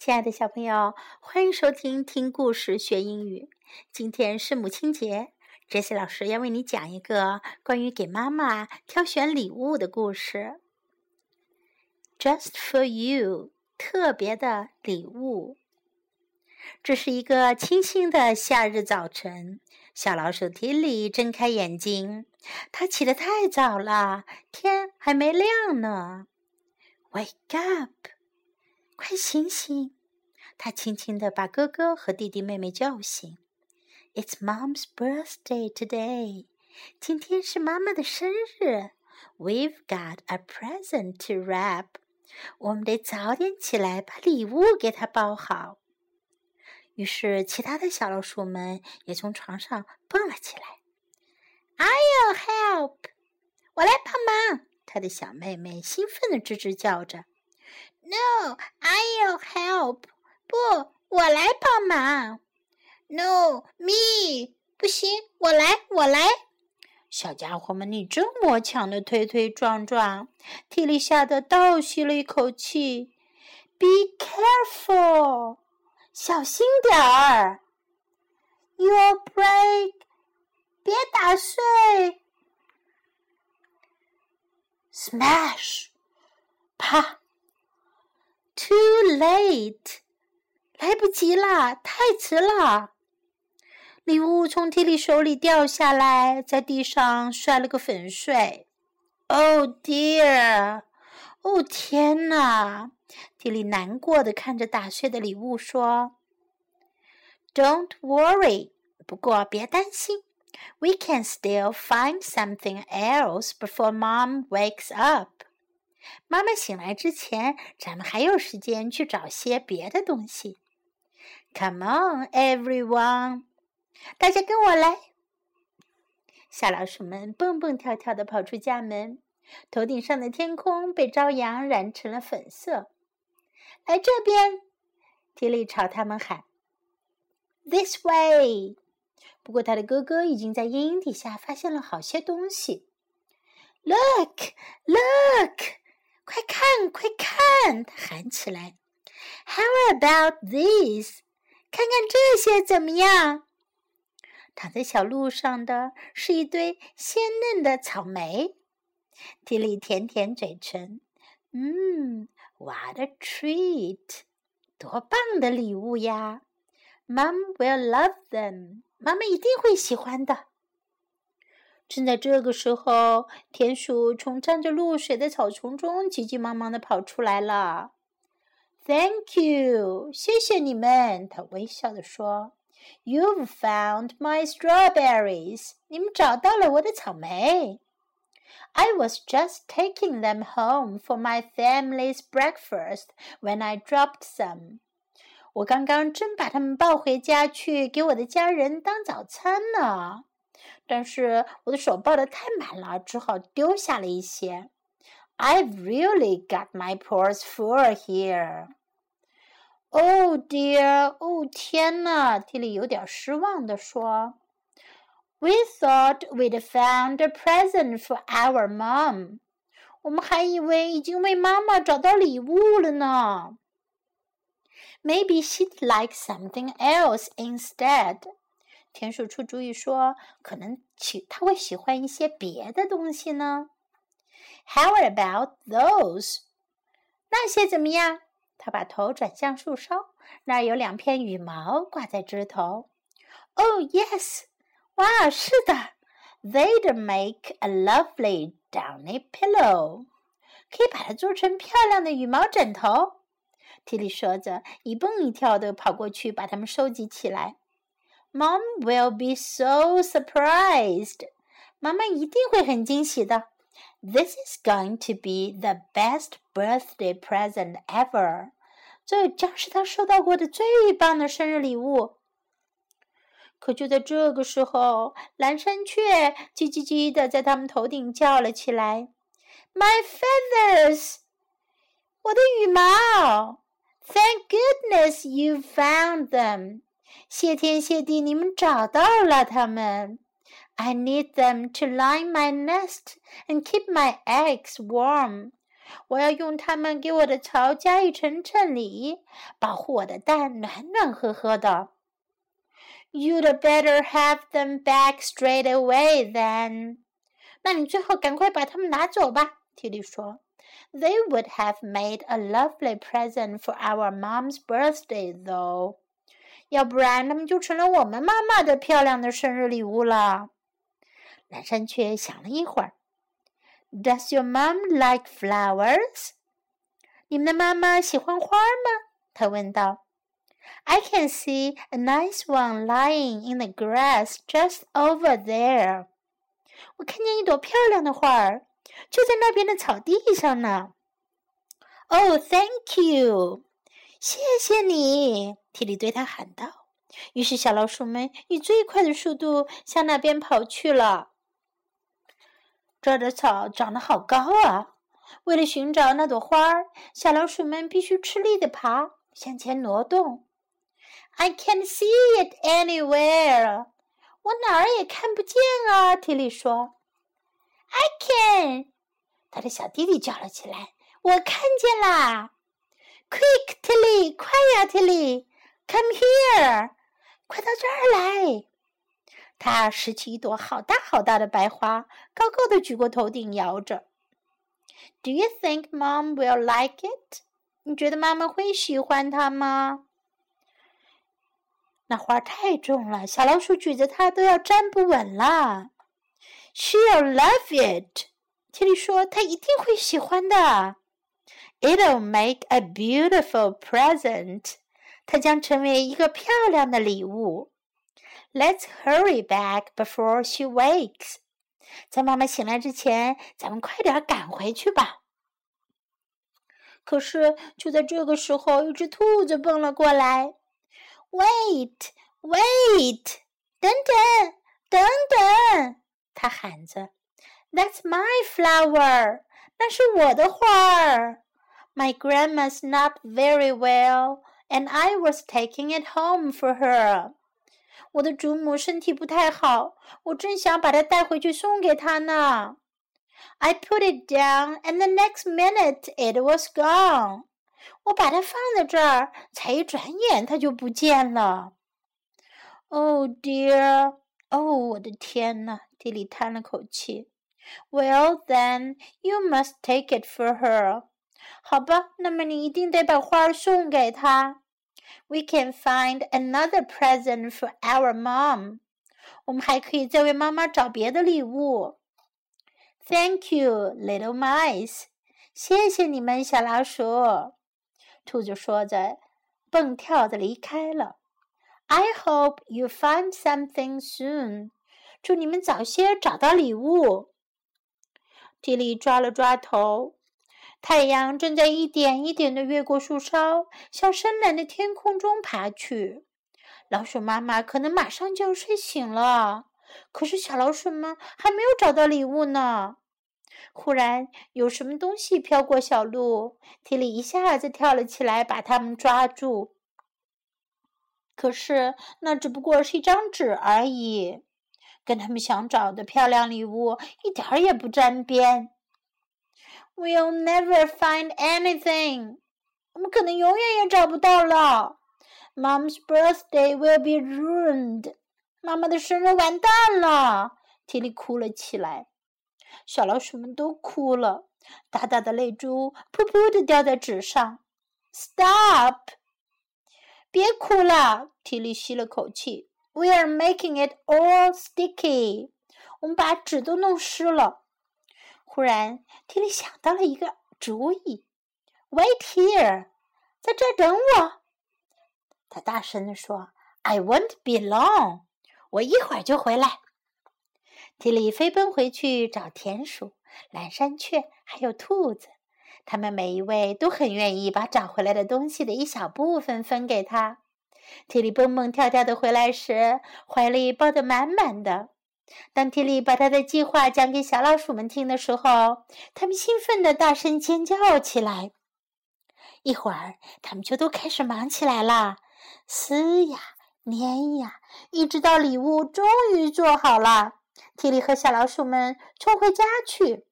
亲爱的小朋友，欢迎收听听故事学英语。今天是母亲节，Jessie 老师要为你讲一个关于给妈妈挑选礼物的故事。Just for you，特别的礼物。这是一个清新的夏日早晨，小老鼠 Tilly 睁开眼睛，它起得太早了，天还没亮呢。Wake up！快醒醒！他轻轻地把哥哥和弟弟妹妹叫醒。It's Mom's birthday today。今天是妈妈的生日。We've got a present to wrap。我们得早点起来，把礼物给她包好。于是，其他的小老鼠们也从床上蹦了起来。I'll help。我来帮忙。他的小妹妹兴奋地吱吱叫着。No, I'll help. 不，我来帮忙。No, me. 不行，我来，我来。小家伙们你这么强的推推撞撞，提里吓得倒吸了一口气。Be careful，小心点儿。You'll break，别打碎。Smash，啪。Too late，来不及了，太迟了。礼物从提里手里掉下来，在地上摔了个粉碎。Oh dear！哦天哪！提里难过的看着打碎的礼物说：“Don't worry，不过别担心，We can still find something else before Mom wakes up。” 妈妈醒来之前，咱们还有时间去找些别的东西。Come on, everyone！大家跟我来。小老鼠们蹦蹦跳跳地跑出家门，头顶上的天空被朝阳染成了粉色。来这边！提里朝他们喊：“This way！” 不过他的哥哥已经在阴影底下发现了好些东西。Look! Look! 快看，快看！他喊起来：“How about these？看看这些怎么样？”躺在小路上的是一堆鲜嫩的草莓。蒂莉舔舔嘴唇：“嗯，What a treat！多棒的礼物呀！Mom will love them。妈妈一定会喜欢的。”正在这个时候，田鼠从沾着露水的草丛中急急忙忙地跑出来了。“Thank you，谢谢你们。”他微笑地说。“You've found my strawberries，你们找到了我的草莓。”“I was just taking them home for my family's breakfast when I dropped some。”我刚刚正把它们抱回家去给我的家人当早餐呢。但是我的手抱得太满了，只好丢下了一些。I've really got my paws full here. Oh dear! 哦天呐！蒂莉有点失望地说：“We thought we'd found a present for our mom. 我们还以为已经为妈妈找到礼物了呢。Maybe she'd like something else instead.” 田鼠出主意说：“可能喜他会喜欢一些别的东西呢。” How about those？那些怎么样？他把头转向树梢，那儿有两片羽毛挂在枝头。Oh yes！哇，是的，They'd make a lovely downy pillow。可以把它做成漂亮的羽毛枕头。提里说着，一蹦一跳的跑过去，把它们收集起来。Mom will be so surprised. 妈妈一定会很惊喜的。This is going to be the best birthday present ever. 这将是她收到过的最棒的生日礼物。可就在这个时候，蓝山雀叽叽叽的在他们头顶叫了起来：“My feathers！我的羽毛！Thank goodness you found them!” 谢天谢地，你们找到了它们。I need them to line my nest and keep my eggs warm。 我要用它们给我的巢加一层衬里，保护我的蛋暖暖和和的。You'd better have them back straight away then。那你最好赶快把它们拿走吧。提里说。They would have made a lovely present for our mom's birthday, though。 要不然，他们就成了我们妈妈的漂亮的生日礼物了。蓝山雀想了一会儿。Does your mom like flowers？你们的妈妈喜欢花吗？他问道。I can see a nice one lying in the grass just over there。我看见一朵漂亮的花儿，就在那边的草地上呢。Oh, thank you！谢谢你，提里对他喊道。于是小老鼠们以最快的速度向那边跑去了。这儿的草长得好高啊！为了寻找那朵花儿，小老鼠们必须吃力地爬，向前挪动。I can't see it anywhere。我哪儿也看不见啊！提里说。I can。他的小弟弟叫了起来：“我看见啦！Quick，提里，快呀，提里！Come here，快到这儿来！”他拾起一朵好大好大的白花，高高的举过头顶，摇着。Do you think Mom will like it？你觉得妈妈会喜欢它吗？那花太重了，小老鼠举着它都要站不稳了。She'll love it。提里说：“她一定会喜欢的。It'll make a beautiful present。它将成为一个漂亮的礼物。” Let's hurry back before she wakes。在妈妈醒来之前，咱们快点赶回去吧。可是就在这个时候，一只兔子蹦了过来。Wait, wait！等等，等等！它喊着。That's my flower。那是我的花儿。My grandma's not very well, and I was taking it home for her. 我的祖母身体不太好，我正想把它带回去送给她呢。I put it down, and the next minute it was gone. 我把它放在这儿，才一转眼它就不见了。Oh dear！哦，我的天呐！蒂里叹了口气。Well then, you must take it for her. 好吧，那么你一定得把花儿送给她。we can find another present for our mom. 我们还可以再为妈妈找别的礼物。Thank you, little mice. 谢谢你们，小老鼠。兔子说着，蹦跳着离开了。I hope you find something soon. 祝你们早些找到礼物。蒂莉抓了抓头。太阳正在一点一点地越过树梢，向深蓝的天空中爬去。老鼠妈妈可能马上就要睡醒了，可是小老鼠们还没有找到礼物呢。忽然，有什么东西飘过小路，提里一下子跳了起来，把它们抓住。可是那只不过是一张纸而已，跟他们想找的漂亮礼物一点儿也不沾边。We'll never find anything. 我们可能永远也找不到了。Mom's birthday will be ruined. 妈妈的生日完蛋了。提里哭了起来，小老鼠们都哭了，大大的泪珠噗噗的掉在纸上。Stop！别哭了。提里吸了口气。We are making it all sticky. 我们把纸都弄湿了。忽然，提里想到了一个主意。“Wait here，在这儿等我。”他大声地说：“I won't be long，我一会儿就回来。”提里飞奔回去找田鼠、蓝山雀还有兔子，他们每一位都很愿意把找回来的东西的一小部分分给他。提里蹦蹦跳跳的回来时，怀里抱得满满的。当提里把他的计划讲给小老鼠们听的时候，他们兴奋地大声尖叫起来。一会儿，他们就都开始忙起来了，撕呀、粘呀，一直到礼物终于做好了。提里和小老鼠们冲回家去。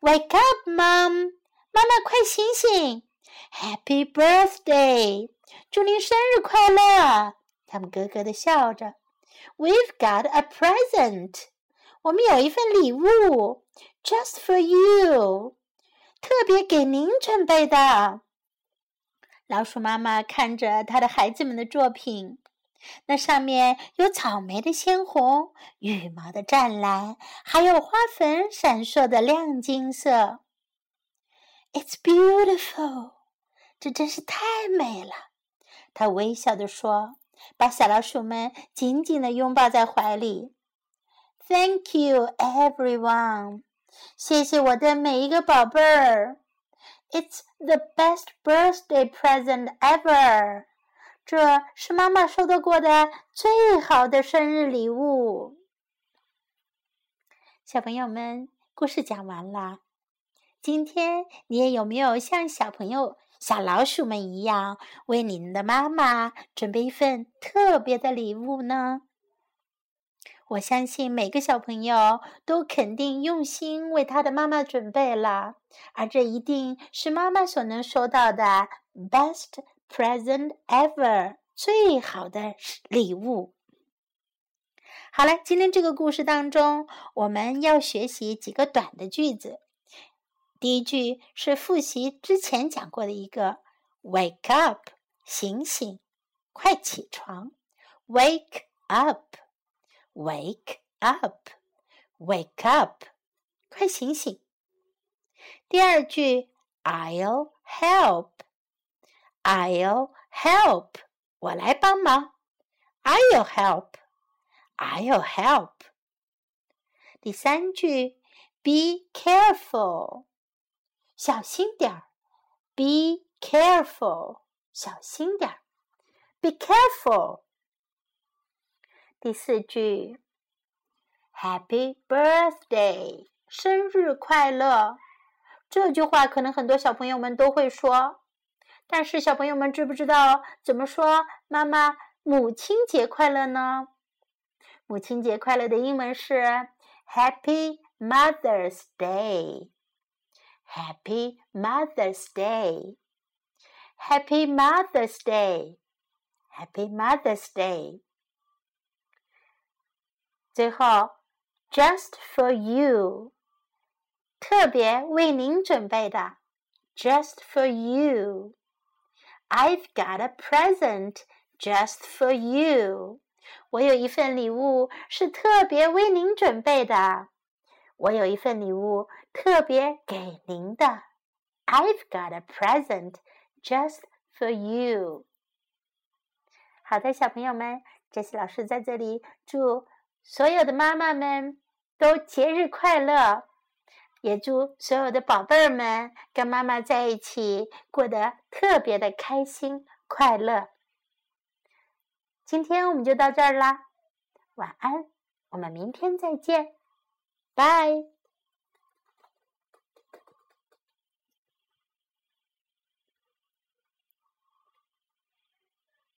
“Wake up, Mom！” 妈妈，快醒醒！Happy birthday！祝您生日快乐！他们咯咯的笑着。We've got a present！我们有一份礼物，just for you，特别给您准备的。老鼠妈妈看着她的孩子们的作品，那上面有草莓的鲜红、羽毛的湛蓝，还有花粉闪烁的亮金色。It's beautiful，这真是太美了。她微笑地说，把小老鼠们紧紧地拥抱在怀里。Thank you, everyone，谢谢我的每一个宝贝儿。It's the best birthday present ever。这是妈妈收到过的最好的生日礼物。小朋友们，故事讲完了。今天你也有没有像小朋友、小老鼠们一样，为您的妈妈准备一份特别的礼物呢？我相信每个小朋友都肯定用心为他的妈妈准备了，而这一定是妈妈所能收到的 best present ever 最好的礼物。好了，今天这个故事当中，我们要学习几个短的句子。第一句是复习之前讲过的一个 “wake up”，醒醒，快起床，wake up。Wake up, wake up，快醒醒！第二句，I'll help，I'll help，我来帮忙。I'll help，I'll help。第三句，Be careful，小心点儿。Be careful，小心点儿。Be careful。第四句，Happy birthday，生日快乐。这句话可能很多小朋友们都会说，但是小朋友们知不知道怎么说“妈妈母亲节快乐”呢？母亲节快乐的英文是 Happy Mother's Day。Happy Mother's Day。Happy Mother's Day。Happy Mother's Day。最后，just for you，特别为您准备的，just for you。I've got a present just for you。我有一份礼物是特别为您准备的。 我有一份礼物特别给您的。I've got a present just for you。好的，小朋友们，杰西老师在这里祝。所有的妈妈们都节日快乐，也祝所有的宝贝儿们跟妈妈在一起过得特别的开心快乐。今天我们就到这儿啦，晚安，我们明天再见，Bye.